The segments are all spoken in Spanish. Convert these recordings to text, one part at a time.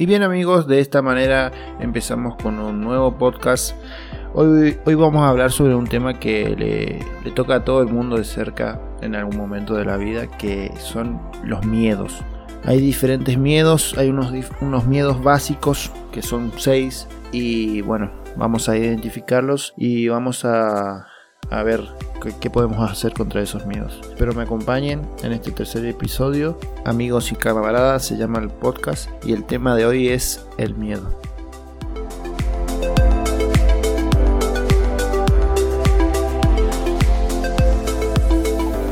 Y bien amigos, de esta manera empezamos con un nuevo podcast. Hoy, hoy vamos a hablar sobre un tema que le, toca a todo el mundo de cerca en algún momento de la vida, que son los miedos. Hay diferentes miedos, hay unos, unos miedos básicos que son seis y bueno, vamos a identificarlos y vamos a, a ver qué, podemos hacer contra esos miedos. Espero me acompañen en este tercer episodio. Amigos y camaradas, se llama el podcast y el tema de hoy es el miedo.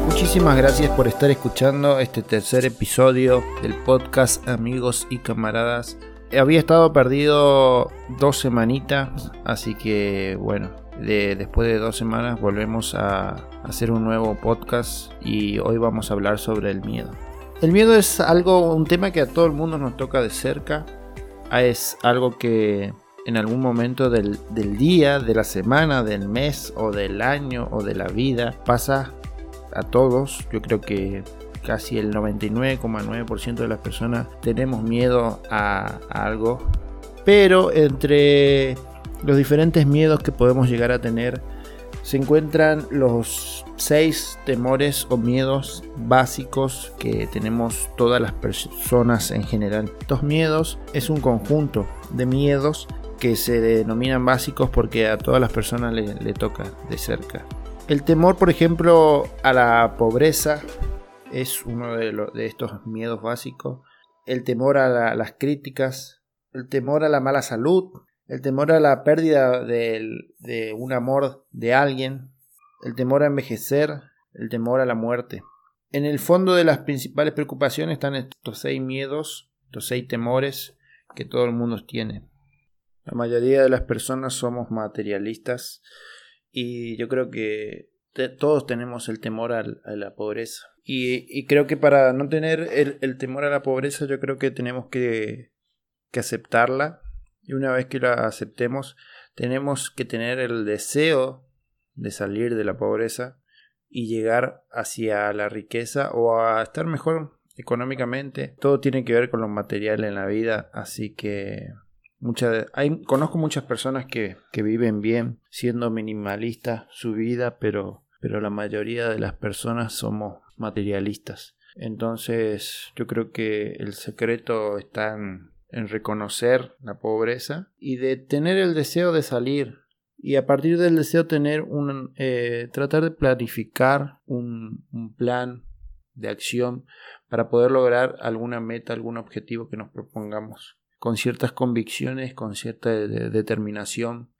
Muchísimas gracias por estar escuchando este tercer episodio del podcast Amigos y Camaradas. Había estado perdido dos semanitas, así que bueno, después de dos semanas volvemos a hacer un nuevo podcast y hoy vamos a hablar sobre el miedo. El miedo es algo, un tema que a todo el mundo nos toca de cerca. Es algo que en algún momento del, día, de la semana, del mes o del año o de la vida pasa a todos. Yo creo que casi el 99,9% de las personas tenemos miedo a algo. Pero entre los diferentes miedos que podemos llegar a tener se encuentran los seis temores o miedos básicos que tenemos todas las personas en general. Estos miedos es un conjunto de miedos que se denominan básicos porque a todas las personas le, toca de cerca. El temor, por ejemplo, a la pobreza es uno de, de estos miedos básicos. El temor a las críticas, el temor a la mala salud, el temor a la pérdida de, un amor de alguien, el temor a envejecer, el temor a la muerte. En el fondo de las principales preocupaciones están estos seis miedos, estos seis temores que todo el mundo tiene. La mayoría de las personas somos materialistas y yo creo que todos tenemos el temor a, la pobreza. Y, creo que para no tener el, temor a la pobreza yo creo que tenemos que, que aceptarla y una vez que la aceptemos, tenemos que tener el deseo de salir de la pobreza y llegar hacia la riqueza o a estar mejor económicamente. Todo tiene que ver con lo material en la vida, así que muchas hay, conozco muchas personas que, que viven bien siendo minimalistas su vida, pero, pero la mayoría de las personas somos materialistas. Entonces yo creo que el secreto está en en reconocer la pobreza y de tener el deseo de salir. Y a partir del deseo tener un eh, tratar de planificar un, plan de acción para poder lograr alguna meta algún objetivo que nos propongamos con ciertas convicciones con cierta determinación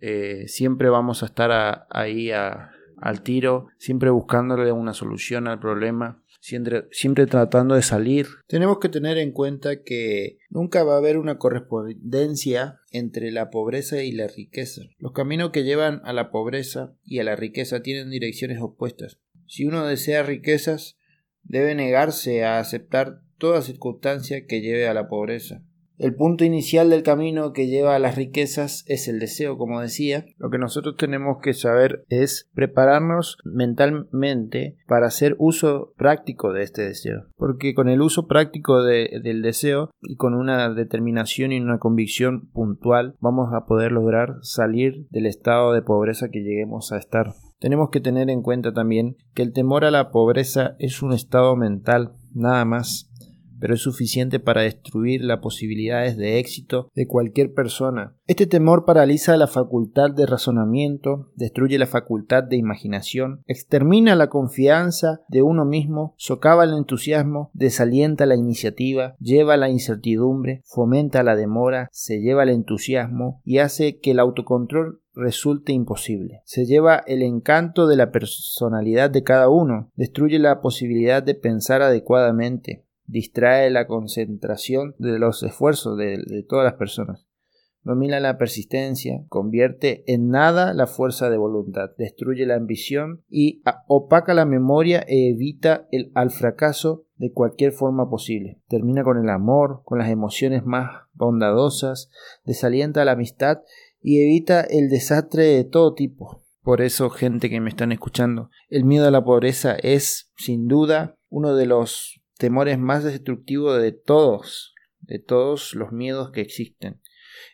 eh, siempre vamos a estar ahí al tiro siempre buscándole una solución al problema siempre, tratando de salir. Tenemos que tener en cuenta que nunca va a haber una correspondencia entre la pobreza y la riqueza. Los caminos que llevan a la pobreza y a la riqueza tienen direcciones opuestas. Si uno desea riquezas, debe negarse a aceptar toda circunstancia que lleve a la pobreza. El punto inicial del camino que lleva a las riquezas es el deseo, como decía. Lo que nosotros tenemos que saber es prepararnos mentalmente para hacer uso práctico de este deseo. Porque con el uso práctico del deseo y con una determinación y una convicción puntual vamos a poder lograr salir del estado de pobreza que lleguemos a estar. Tenemos que tener en cuenta también que el temor a la pobreza es un estado mental, nada más pero es suficiente para destruir las posibilidades de éxito de cualquier persona. Este temor paraliza la facultad de razonamiento, destruye la facultad de imaginación, extermina la confianza de uno mismo, socava el entusiasmo, desalienta la iniciativa, lleva la incertidumbre, fomenta la demora, se lleva el entusiasmo y hace que el autocontrol resulte imposible. Se lleva el encanto de la personalidad de cada uno, destruye la posibilidad de pensar adecuadamente, distrae la concentración de los esfuerzos de, todas las personas. Domina la persistencia, convierte en nada la fuerza de voluntad, destruye la ambición y opaca la memoria e evita el, al fracaso de cualquier forma posible. Termina con el amor, con las emociones más bondadosas, desalienta la amistad y evita el desastre de todo tipo. Por eso, gente que me están escuchando, el miedo a la pobreza es, sin duda, uno de los temores más destructivos de todos de todos los miedos que existen.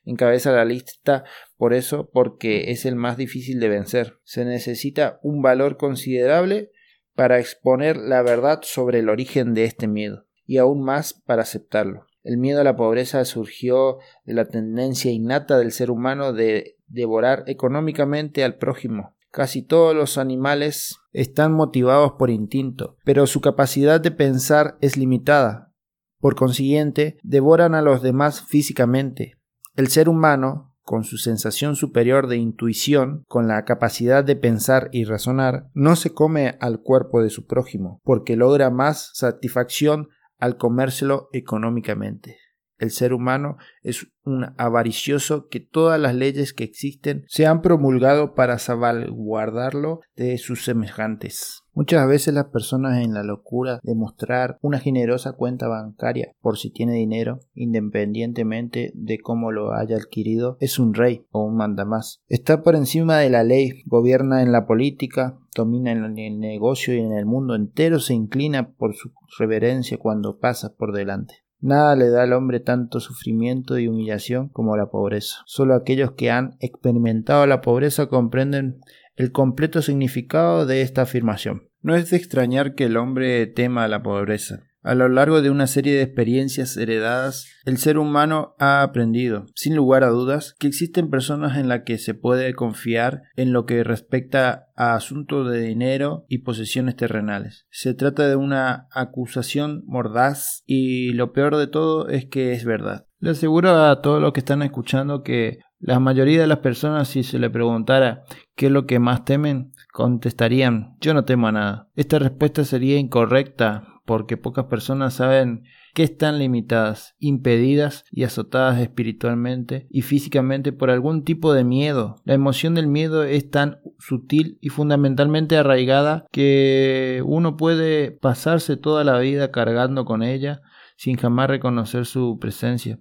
Encabeza la lista por eso porque es el más difícil de vencer. Se necesita un valor considerable para exponer la verdad sobre el origen de este miedo y aún más para aceptarlo. El miedo a la pobreza surgió de la tendencia innata del ser humano de devorar económicamente al prójimo. Casi todos los animales están motivados por instinto, pero su capacidad de pensar es limitada. Por consiguiente, devoran a los demás físicamente. El ser humano, con su sensación superior de intuición, con la capacidad de pensar y razonar, no se come al cuerpo de su prójimo, porque logra más satisfacción al comérselo económicamente. El ser humano es un avaricioso que todas las leyes que existen se han promulgado para salvaguardarlo de sus semejantes. Muchas veces las personas en la locura de mostrar una generosa cuenta bancaria por si tiene dinero, independientemente de cómo lo haya adquirido, es un rey o un mandamás. Está por encima de la ley, gobierna en la política, domina en el negocio y en el mundo entero se inclina por su reverencia cuando pasa por delante. Nada le da al hombre tanto sufrimiento y humillación como la pobreza. Solo aquellos que han experimentado la pobreza comprenden el completo significado de esta afirmación. No es de extrañar que el hombre tema la pobreza. A lo largo de una serie de experiencias heredadas, el ser humano ha aprendido, sin lugar a dudas, que existen personas en las que se puede confiar en lo que respecta a asuntos de dinero y posesiones terrenales. Se trata de una acusación mordaz y lo peor de todo es que es verdad. Le aseguro a todos los que están escuchando que la mayoría de las personas si se le preguntara qué es lo que más temen, contestarían yo no temo a nada. Esta respuesta sería incorrecta porque pocas personas saben que están limitadas, impedidas y azotadas espiritualmente y físicamente por algún tipo de miedo. La emoción del miedo es tan sutil y fundamentalmente arraigada que uno puede pasarse toda la vida cargando con ella sin jamás reconocer su presencia.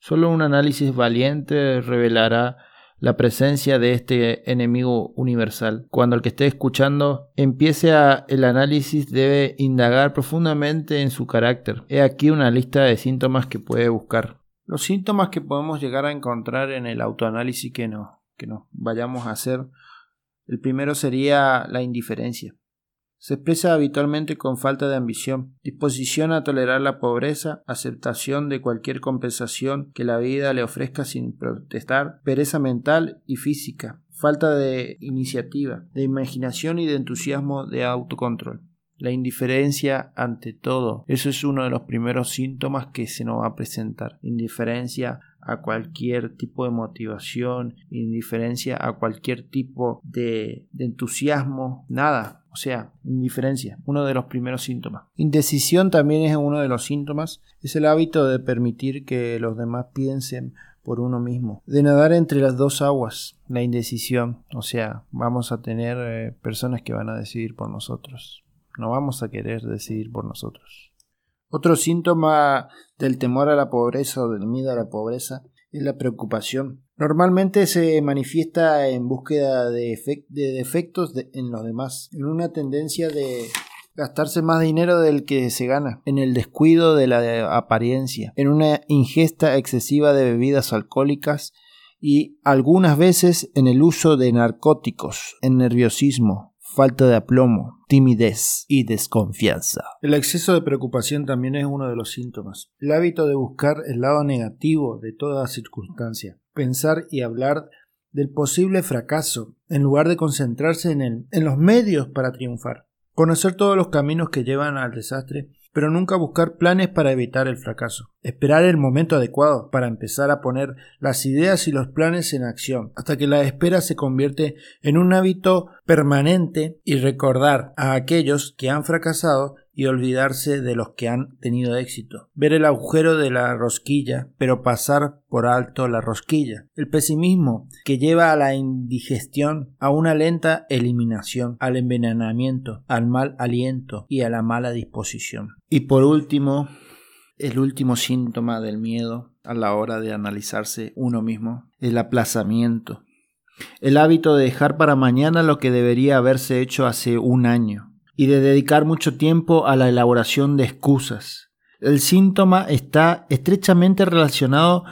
Solo un análisis valiente revelará la presencia de este enemigo universal. Cuando el que esté escuchando empiece el análisis debe indagar profundamente en su carácter. He aquí una lista de síntomas que puede buscar. Los síntomas que podemos llegar a encontrar en el autoanálisis que nos, que nos vayamos a hacer. El primero sería la indiferencia. Se expresa habitualmente con falta de ambición, disposición a tolerar la pobreza, aceptación de cualquier compensación que la vida le ofrezca sin protestar, pereza mental y física, falta de iniciativa, de imaginación y de entusiasmo de autocontrol. La indiferencia ante todo, eso es uno de los primeros síntomas que se nos va a presentar. Indiferencia a cualquier tipo de motivación, indiferencia a cualquier tipo de, entusiasmo, nada, o sea, indiferencia, uno de los primeros síntomas. Indecisión también es uno de los síntomas, es el hábito de permitir que los demás piensen por uno mismo, de nadar entre las dos aguas, la indecisión, o sea, vamos a tener eh, personas que van a decidir por nosotros, no vamos a querer decidir por nosotros. Otro síntoma del temor a la pobreza o del miedo a la pobreza es la preocupación. Normalmente se manifiesta en búsqueda de, defectos en los demás, en una tendencia de gastarse más dinero del que se gana, en el descuido de la apariencia, en una ingesta excesiva de bebidas alcohólicas y algunas veces en el uso de narcóticos, en nerviosismo, falta de aplomo, timidez y desconfianza. El exceso de preocupación también es uno de los síntomas. El hábito de buscar el lado negativo de toda circunstancia, pensar y hablar del posible fracaso en lugar de concentrarse en, en los medios para triunfar. Conocer todos los caminos que llevan al desastre pero nunca buscar planes para evitar el fracaso. Esperar el momento adecuado para empezar a poner las ideas y los planes en acción, hasta que la espera se convierte en un hábito permanente y recordar a aquellos que han fracasado y olvidarse de los que han tenido éxito. Ver el agujero de la rosquilla, pero pasar por alto la rosquilla. El pesimismo que lleva a la indigestión, a una lenta eliminación, al envenenamiento, al mal aliento y a la mala disposición. Y por último, el último síntoma del miedo a la hora de analizarse uno mismo, el aplazamiento. El hábito de dejar para mañana lo que debería haberse hecho hace un año y de dedicar mucho tiempo a la elaboración de excusas. El síntoma está estrechamente relacionado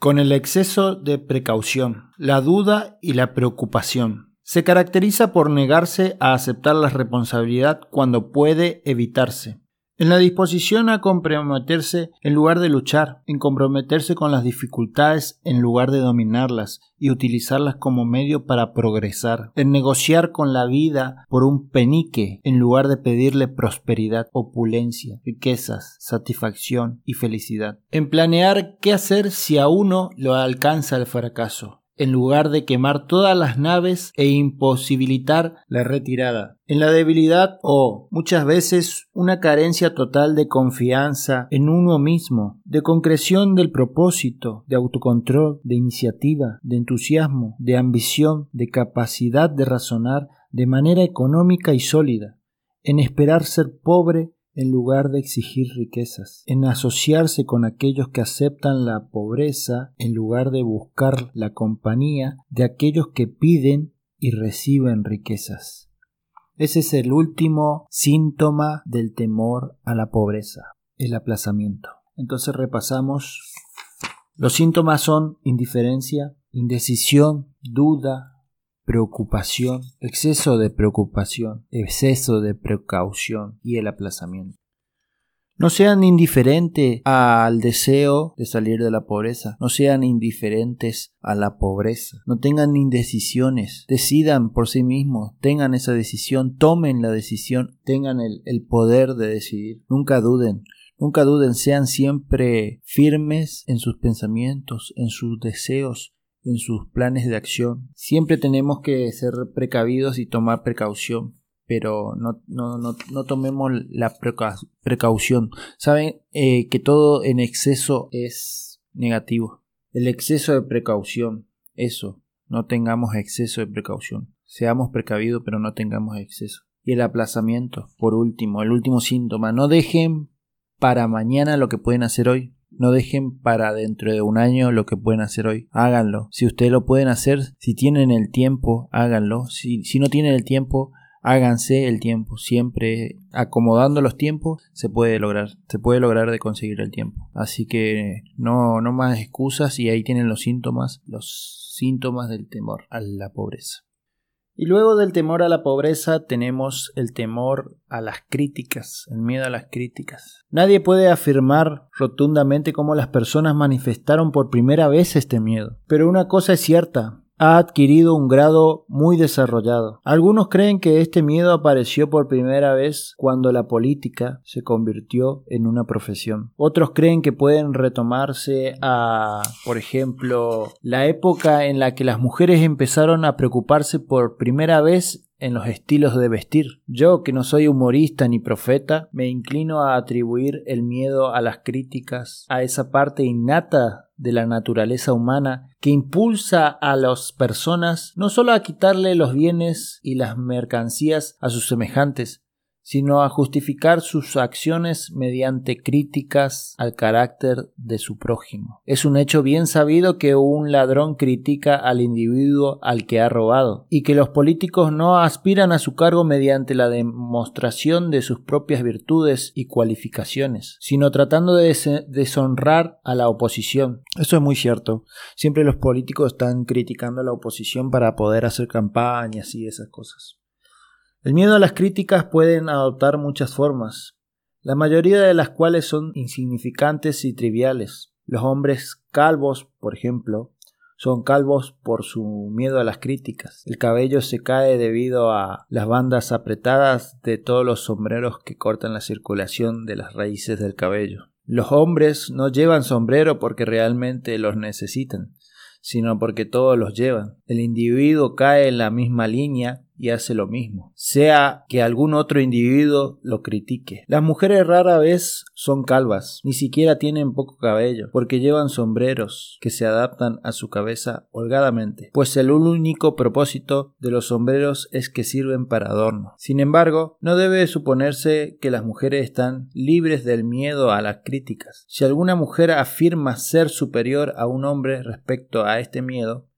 con el exceso de precaución, la duda y la preocupación. Se caracteriza por negarse a aceptar la responsabilidad cuando puede evitarse en la disposición a comprometerse en lugar de luchar, en comprometerse con las dificultades en lugar de dominarlas y utilizarlas como medio para progresar, en negociar con la vida por un penique en lugar de pedirle prosperidad, opulencia, riquezas, satisfacción y felicidad, en planear qué hacer si a uno lo alcanza el fracaso, en lugar de quemar todas las naves e imposibilitar la retirada. En la debilidad o muchas veces una carencia total de confianza en uno mismo, de concreción del propósito, de autocontrol, de iniciativa, de entusiasmo, de ambición, de capacidad de razonar de manera económica y sólida, en esperar ser pobre en lugar de exigir riquezas, en asociarse con aquellos que aceptan la pobreza en lugar de buscar la compañía de aquellos que piden y reciben riquezas. Ese es el último síntoma del temor a la pobreza, el aplazamiento. Entonces repasamos. Los síntomas son indiferencia, indecisión, duda, preocupación, exceso de preocupación, exceso de precaución y el aplazamiento. No sean indiferentes al deseo de salir de la pobreza, no sean indiferentes a la pobreza, no tengan indecisiones, decidan por sí mismos, tengan esa decisión, tomen la decisión, tengan el, poder de decidir, nunca duden, nunca duden, sean siempre firmes en sus pensamientos, en sus deseos, en sus planes de acción. Siempre tenemos que ser precavidos y tomar precaución, pero no, no, no, no tomemos la precaución. Saben eh, que todo en exceso es negativo. El exceso de precaución, eso, no tengamos exceso de precaución. Seamos precavidos, pero no tengamos exceso. Y el aplazamiento, por último, el último síntoma, no dejen para mañana lo que pueden hacer hoy. No dejen para dentro de un año lo que pueden hacer hoy. Háganlo. Si ustedes lo pueden hacer, si tienen el tiempo, háganlo. Si, si no tienen el tiempo, háganse el tiempo. Siempre acomodando los tiempos se puede lograr. Se puede lograr de conseguir el tiempo. Así que no, no más excusas y ahí tienen los síntomas, los síntomas del temor a la pobreza. Y luego del temor a la pobreza tenemos el temor a las críticas, el miedo a las críticas. Nadie puede afirmar rotundamente cómo las personas manifestaron por primera vez este miedo. Pero una cosa es cierta, ha adquirido un grado muy desarrollado. Algunos creen que este miedo apareció por primera vez cuando la política se convirtió en una profesión. Otros creen que pueden retomarse a, por ejemplo, la época en la que las mujeres empezaron a preocuparse por primera vez en los estilos de vestir. Yo, que no soy humorista ni profeta, me inclino a atribuir el miedo a las críticas, a esa parte innata de la naturaleza humana que impulsa a las personas no solo a quitarle los bienes y las mercancías a sus semejantes, sino a justificar sus acciones mediante críticas al carácter de su prójimo. Es un hecho bien sabido que un ladrón critica al individuo al que ha robado, y que los políticos no aspiran a su cargo mediante la demostración de sus propias virtudes y cualificaciones, sino tratando de deshonrar a la oposición. Eso es muy cierto. Siempre los políticos están criticando a la oposición para poder hacer campañas y esas cosas. El miedo a las críticas pueden adoptar muchas formas, la mayoría de las cuales son insignificantes y triviales. Los hombres calvos, por ejemplo, son calvos por su miedo a las críticas. El cabello se cae debido a las bandas apretadas de todos los sombreros que cortan la circulación de las raíces del cabello. Los hombres no llevan sombrero porque realmente los necesitan, sino porque todos los llevan. El individuo cae en la misma línea y hace lo mismo, sea que algún otro individuo lo critique. Las mujeres rara vez son calvas, ni siquiera tienen poco cabello, porque llevan sombreros que se adaptan a su cabeza holgadamente, pues el único propósito de los sombreros es que sirven para adorno. Sin embargo, no debe suponerse que las mujeres están libres del miedo a las críticas. Si alguna mujer afirma ser superior a un hombre respecto a este miedo,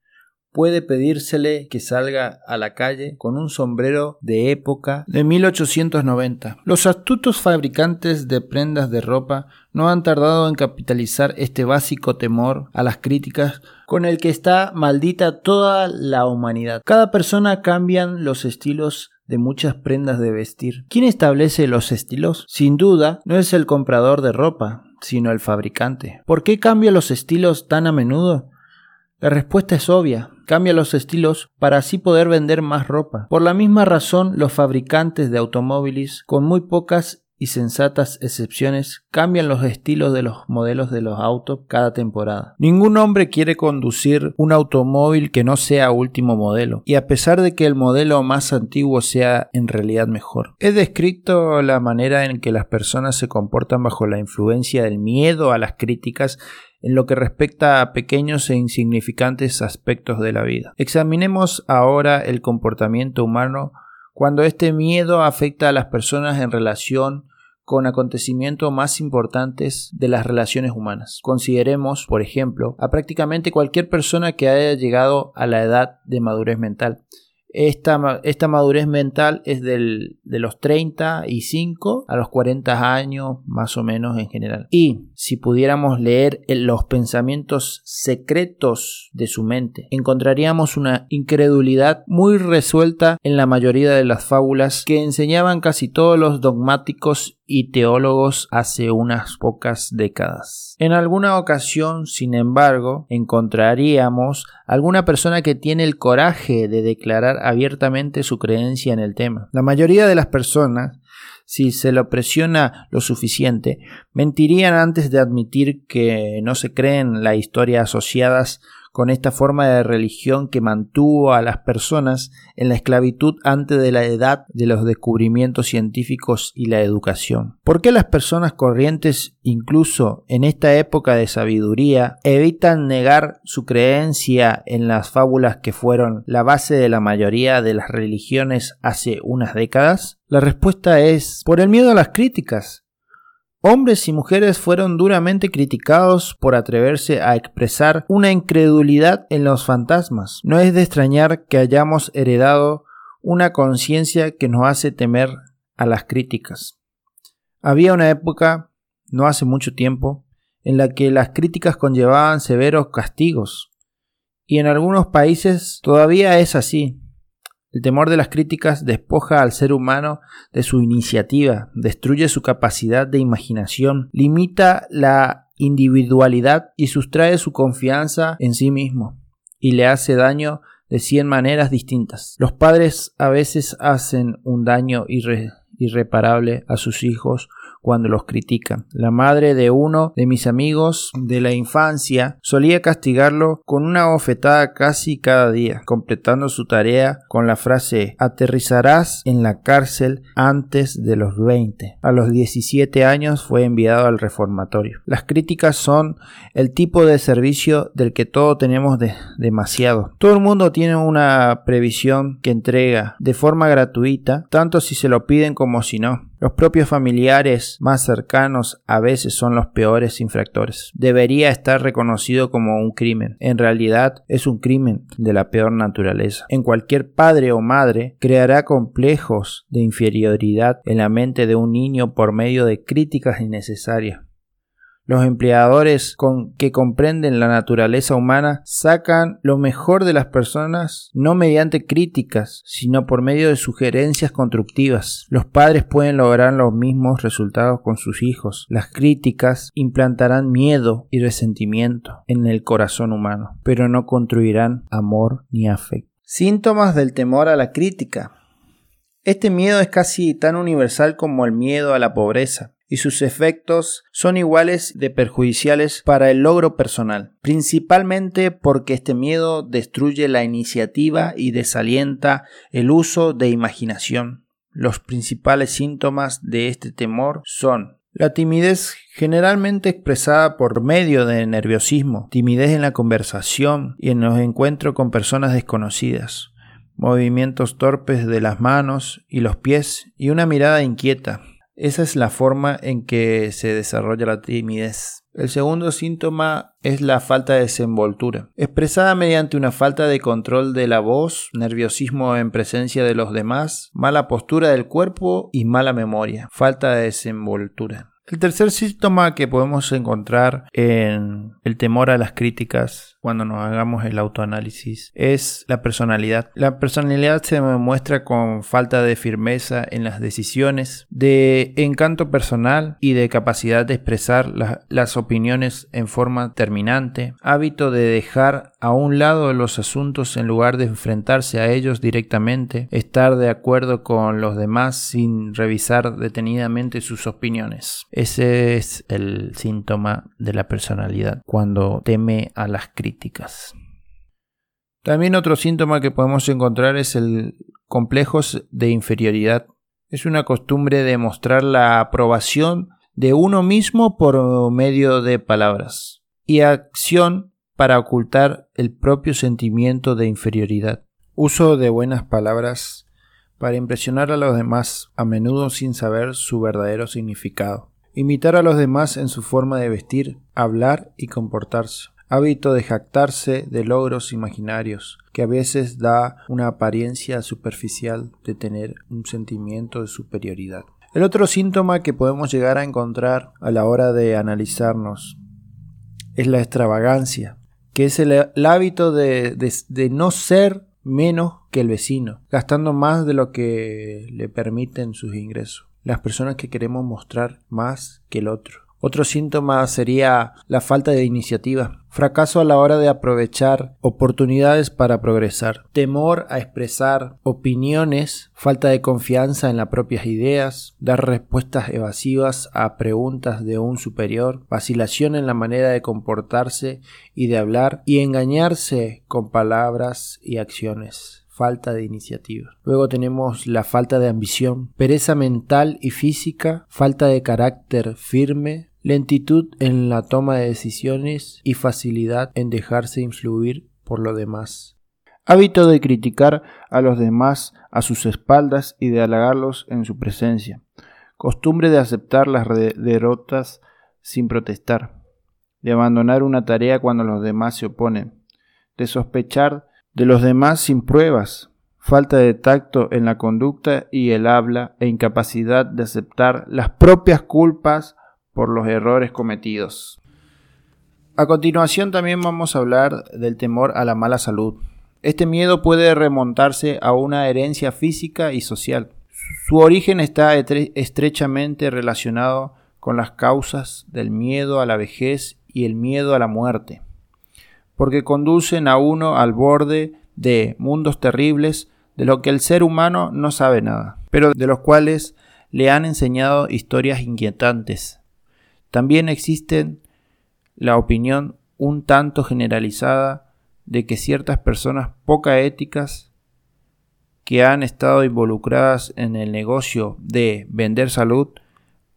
puede pedírsele que salga a la calle con un sombrero de época de 1890. Los astutos fabricantes de prendas de ropa no han tardado en capitalizar este básico temor a las críticas con el que está maldita toda la humanidad. Cada persona cambian los estilos de muchas prendas de vestir. ¿Quién establece los estilos? Sin duda, no es el comprador de ropa, sino el fabricante. ¿Por qué cambia los estilos tan a menudo? La respuesta es obvia. Cambia los estilos para así poder vender más ropa. Por la misma razón, los fabricantes de automóviles, con muy pocas y sensatas excepciones cambian los estilos de los modelos de los autos cada temporada. Ningún hombre quiere conducir un automóvil que no sea último modelo, y a pesar de que el modelo más antiguo sea en realidad mejor. He descrito la manera en que las personas se comportan bajo la influencia del miedo a las críticas en lo que respecta a pequeños e insignificantes aspectos de la vida. Examinemos ahora el comportamiento humano cuando este miedo afecta a las personas en relación con acontecimientos más importantes de las relaciones humanas. Consideremos, por ejemplo, a prácticamente cualquier persona que haya llegado a la edad de madurez mental. Esta, esta madurez mental es del, de los 35 a los 40 años más o menos en general. Y si pudiéramos leer los pensamientos secretos de su mente, encontraríamos una incredulidad muy resuelta en la mayoría de las fábulas que enseñaban casi todos los dogmáticos y teólogos hace unas pocas décadas. En alguna ocasión, sin embargo, encontraríamos alguna persona que tiene el coraje de declarar abiertamente su creencia en el tema. La mayoría de las personas si se lo presiona lo suficiente, mentirían antes de admitir que no se creen las historias asociadas con esta forma de religión que mantuvo a las personas en la esclavitud antes de la edad de los descubrimientos científicos y la educación. ¿Por qué las personas corrientes, incluso en esta época de sabiduría, evitan negar su creencia en las fábulas que fueron la base de la mayoría de las religiones hace unas décadas? La respuesta es por el miedo a las críticas. Hombres y mujeres fueron duramente criticados por atreverse a expresar una incredulidad en los fantasmas. No es de extrañar que hayamos heredado una conciencia que nos hace temer a las críticas. Había una época, no hace mucho tiempo, en la que las críticas conllevaban severos castigos, y en algunos países todavía es así. El temor de las críticas despoja al ser humano de su iniciativa, destruye su capacidad de imaginación, limita la individualidad y sustrae su confianza en sí mismo, y le hace daño de cien maneras distintas. Los padres a veces hacen un daño irreparable a sus hijos cuando los critican. La madre de uno de mis amigos de la infancia solía castigarlo con una bofetada casi cada día, completando su tarea con la frase aterrizarás en la cárcel antes de los 20. A los 17 años fue enviado al reformatorio. Las críticas son el tipo de servicio del que todos tenemos demasiado. Todo el mundo tiene una previsión que entrega de forma gratuita, tanto si se lo piden como si no. Los propios familiares más cercanos a veces son los peores infractores. Debería estar reconocido como un crimen. En realidad es un crimen de la peor naturaleza. En cualquier padre o madre creará complejos de inferioridad en la mente de un niño por medio de críticas innecesarias. Los empleadores con que comprenden la naturaleza humana sacan lo mejor de las personas no mediante críticas, sino por medio de sugerencias constructivas. Los padres pueden lograr los mismos resultados con sus hijos. Las críticas implantarán miedo y resentimiento en el corazón humano, pero no construirán amor ni afecto. Síntomas del temor a la crítica. Este miedo es casi tan universal como el miedo a la pobreza y sus efectos son iguales de perjudiciales para el logro personal, principalmente porque este miedo destruye la iniciativa y desalienta el uso de imaginación. Los principales síntomas de este temor son la timidez generalmente expresada por medio de nerviosismo, timidez en la conversación y en los encuentros con personas desconocidas, movimientos torpes de las manos y los pies y una mirada inquieta, Esa es la forma en que se desarrolla la timidez. El segundo síntoma es la falta de desenvoltura, expresada mediante una falta de control de la voz, nerviosismo en presencia de los demás, mala postura del cuerpo y mala memoria, falta de desenvoltura. El tercer síntoma que podemos encontrar en el temor a las críticas cuando nos hagamos el autoanálisis es la personalidad. La personalidad se muestra con falta de firmeza en las decisiones, de encanto personal y de capacidad de expresar las opiniones en forma terminante, hábito de dejar a un lado los asuntos en lugar de enfrentarse a ellos directamente, estar de acuerdo con los demás sin revisar detenidamente sus opiniones. Ese es el síntoma de la personalidad cuando teme a las críticas. También otro síntoma que podemos encontrar es el complejo de inferioridad. Es una costumbre de mostrar la aprobación de uno mismo por medio de palabras y acción para ocultar el propio sentimiento de inferioridad. Uso de buenas palabras para impresionar a los demás, a menudo sin saber su verdadero significado. Imitar a los demás en su forma de vestir, hablar y comportarse. Hábito de jactarse de logros imaginarios, que a veces da una apariencia superficial de tener un sentimiento de superioridad. El otro síntoma que podemos llegar a encontrar a la hora de analizarnos es la extravagancia, que es el, hábito de, de no ser menos que el vecino, gastando más de lo que le permiten sus ingresos las personas que queremos mostrar más que el otro. Otro síntoma sería la falta de iniciativa, fracaso a la hora de aprovechar oportunidades para progresar, temor a expresar opiniones, falta de confianza en las propias ideas, dar respuestas evasivas a preguntas de un superior, vacilación en la manera de comportarse y de hablar y engañarse con palabras y acciones falta de iniciativa. Luego tenemos la falta de ambición, pereza mental y física, falta de carácter firme, lentitud en la toma de decisiones y facilidad en dejarse influir por lo demás. Hábito de criticar a los demás a sus espaldas y de halagarlos en su presencia. Costumbre de aceptar las derrotas sin protestar. De abandonar una tarea cuando los demás se oponen. De sospechar de los demás sin pruebas, falta de tacto en la conducta y el habla e incapacidad de aceptar las propias culpas por los errores cometidos. A continuación también vamos a hablar del temor a la mala salud. Este miedo puede remontarse a una herencia física y social. Su origen está estrechamente relacionado con las causas del miedo a la vejez y el miedo a la muerte porque conducen a uno al borde de mundos terribles de lo que el ser humano no sabe nada, pero de los cuales le han enseñado historias inquietantes. También existe la opinión un tanto generalizada de que ciertas personas poca éticas que han estado involucradas en el negocio de vender salud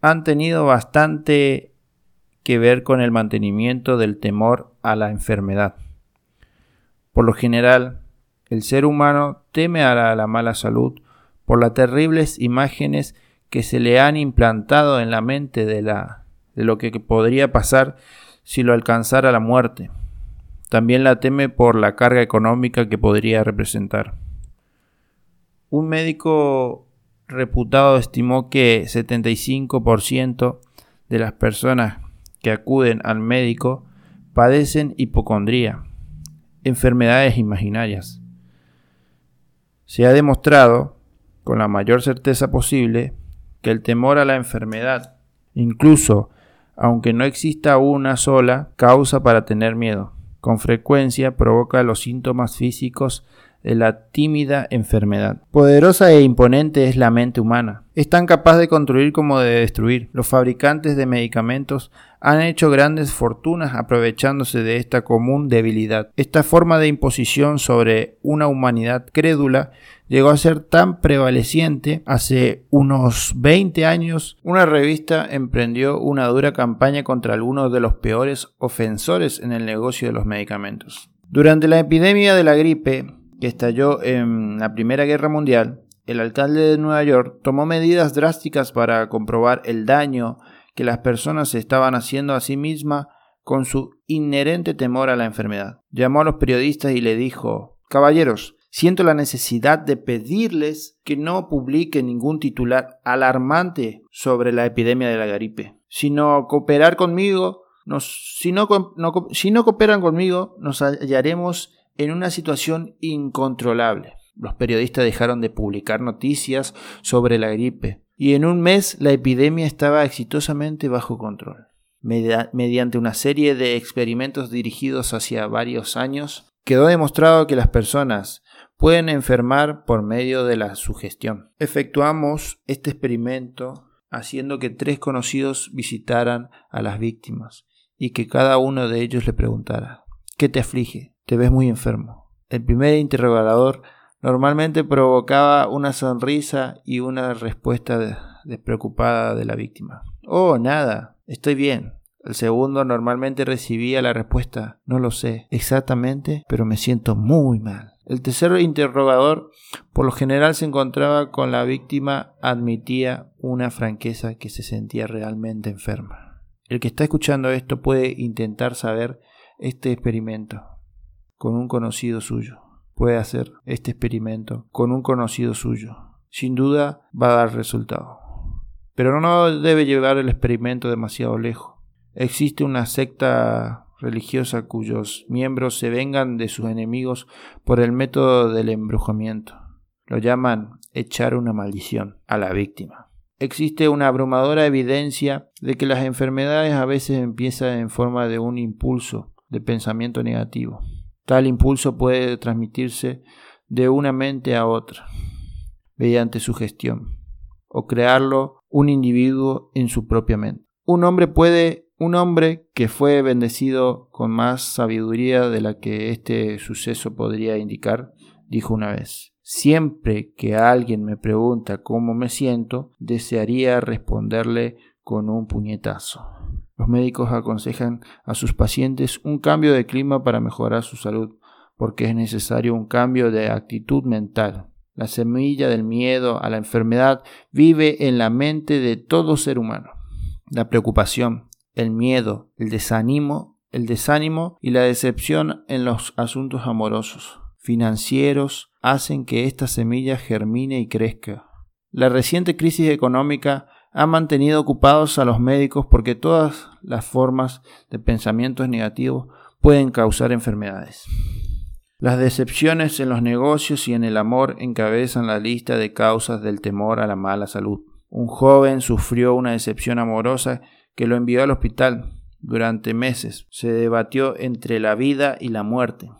han tenido bastante que ver con el mantenimiento del temor a la enfermedad. Por lo general, el ser humano teme a la, mala salud por las terribles imágenes que se le han implantado en la mente de, la, de lo que podría pasar si lo alcanzara la muerte. También la teme por la carga económica que podría representar. Un médico reputado estimó que 75% de las personas que acuden al médico padecen hipocondría, enfermedades imaginarias. Se ha demostrado, con la mayor certeza posible, que el temor a la enfermedad, incluso aunque no exista una sola causa para tener miedo, con frecuencia provoca los síntomas físicos de la tímida enfermedad. Poderosa e imponente es la mente humana. Es tan capaz de construir como de destruir. Los fabricantes de medicamentos han hecho grandes fortunas aprovechándose de esta común debilidad. Esta forma de imposición sobre una humanidad crédula llegó a ser tan prevaleciente hace unos 20 años. Una revista emprendió una dura campaña contra algunos de los peores ofensores en el negocio de los medicamentos. Durante la epidemia de la gripe, que estalló en la Primera Guerra Mundial, el alcalde de Nueva York tomó medidas drásticas para comprobar el daño que las personas estaban haciendo a sí mismas con su inherente temor a la enfermedad. Llamó a los periodistas y le dijo, Caballeros, siento la necesidad de pedirles que no publiquen ningún titular alarmante sobre la epidemia de la gripe, sino cooperar conmigo, si, si no cooperan conmigo, nos hallaremos en una situación incontrolable. Los periodistas dejaron de publicar noticias sobre la gripe y en un mes la epidemia estaba exitosamente bajo control. mediante una serie de experimentos dirigidos hacia varios años, quedó demostrado que las personas pueden enfermar por medio de la sugestión. Efectuamos este experimento haciendo que tres conocidos visitaran a las víctimas y que cada uno de ellos le preguntara ¿Qué te aflige? Te ves muy enfermo. El primer interrogador normalmente provocaba una sonrisa y una respuesta despreocupada de la víctima. Oh, nada, estoy bien. El segundo normalmente recibía la respuesta, no lo sé exactamente, pero me siento muy mal. El tercer interrogador por lo general se encontraba con la víctima, admitía una franqueza que se sentía realmente enferma. El que está escuchando esto puede intentar saber este experimento con un conocido suyo. Puede hacer este experimento con un conocido suyo. Sin duda va a dar resultado. Pero no debe llevar el experimento demasiado lejos. Existe una secta religiosa cuyos miembros se vengan de sus enemigos por el método del embrujamiento. Lo llaman echar una maldición a la víctima. Existe una abrumadora evidencia de que las enfermedades a veces empiezan en forma de un impulso de pensamiento negativo. Tal impulso puede transmitirse de una mente a otra, mediante su gestión, o crearlo un individuo en su propia mente. Un hombre puede, un hombre que fue bendecido con más sabiduría de la que este suceso podría indicar, dijo una vez, siempre que alguien me pregunta cómo me siento, desearía responderle con un puñetazo. Los médicos aconsejan a sus pacientes un cambio de clima para mejorar su salud, porque es necesario un cambio de actitud mental. La semilla del miedo a la enfermedad vive en la mente de todo ser humano. La preocupación, el miedo, el desánimo, el desánimo y la decepción en los asuntos amorosos, financieros, hacen que esta semilla germine y crezca. La reciente crisis económica ha mantenido ocupados a los médicos porque todas las formas de pensamientos negativos pueden causar enfermedades. Las decepciones en los negocios y en el amor encabezan la lista de causas del temor a la mala salud. Un joven sufrió una decepción amorosa que lo envió al hospital. Durante meses se debatió entre la vida y la muerte.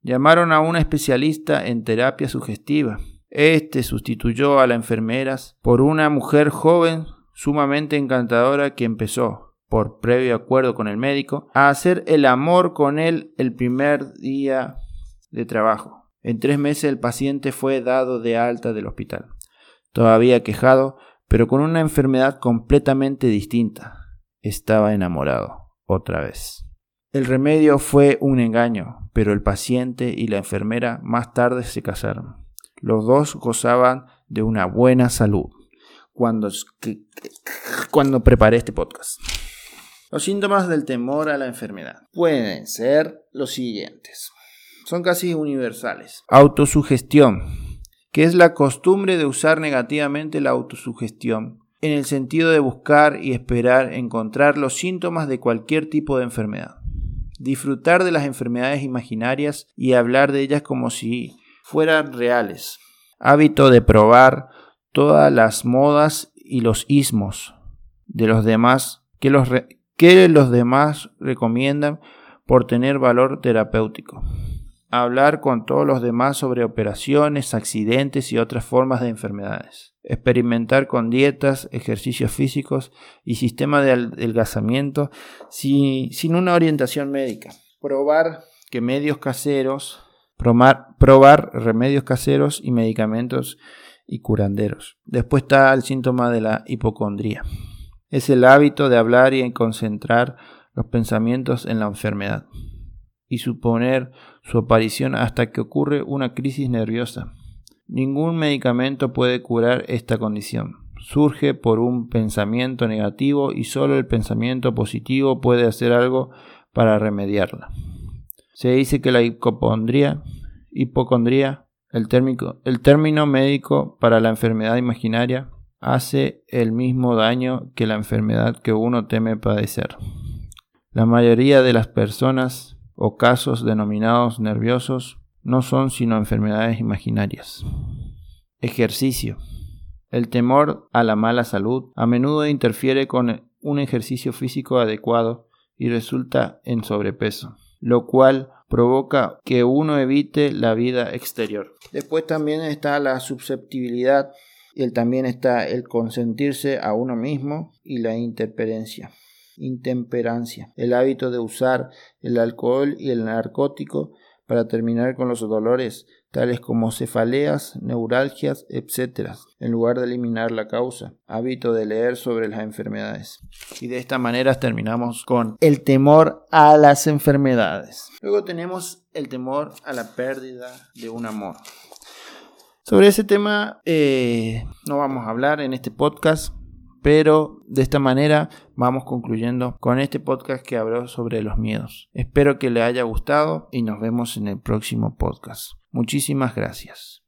Llamaron a un especialista en terapia sugestiva. Este sustituyó a las enfermeras por una mujer joven sumamente encantadora que empezó, por previo acuerdo con el médico, a hacer el amor con él el primer día de trabajo. En tres meses el paciente fue dado de alta del hospital, todavía quejado, pero con una enfermedad completamente distinta. Estaba enamorado, otra vez. El remedio fue un engaño, pero el paciente y la enfermera más tarde se casaron. Los dos gozaban de una buena salud cuando, cuando preparé este podcast. Los síntomas del temor a la enfermedad pueden ser los siguientes. Son casi universales. Autosugestión, que es la costumbre de usar negativamente la autosugestión en el sentido de buscar y esperar encontrar los síntomas de cualquier tipo de enfermedad. Disfrutar de las enfermedades imaginarias y hablar de ellas como si fueran reales. Hábito de probar todas las modas y los ismos de los demás que los, que los demás recomiendan por tener valor terapéutico. Hablar con todos los demás sobre operaciones, accidentes y otras formas de enfermedades. Experimentar con dietas, ejercicios físicos y sistema de adelgazamiento sin una orientación médica. Probar que medios caseros, probar remedios caseros y medicamentos y curanderos. Después está el síntoma de la hipocondría. Es el hábito de hablar y concentrar los pensamientos en la enfermedad y suponer su aparición hasta que ocurre una crisis nerviosa. Ningún medicamento puede curar esta condición. Surge por un pensamiento negativo y solo el pensamiento positivo puede hacer algo para remediarla. Se dice que la hipocondría, hipocondría, el, término médico para la enfermedad imaginaria, hace el mismo daño que la enfermedad que uno teme padecer. La mayoría de las personas o casos denominados nerviosos no son sino enfermedades imaginarias. Ejercicio. El temor a la mala salud a menudo interfiere con un ejercicio físico adecuado y resulta en sobrepeso, lo cual provoca que uno evite la vida exterior. Después también está la susceptibilidad y también está el consentirse a uno mismo y la intemperancia. Intemperancia, el hábito de usar el alcohol y el narcótico para terminar con los dolores tales como cefaleas, neuralgias, etc., en lugar de eliminar la causa. Hábito de leer sobre las enfermedades. Y de esta manera terminamos con el temor a las enfermedades. Luego tenemos el temor a la pérdida de un amor. Sobre ese tema eh, no vamos a hablar en este podcast, pero de esta manera vamos concluyendo con este podcast que habló sobre los miedos. Espero que le haya gustado y nos vemos en el próximo podcast. Muchísimas gracias.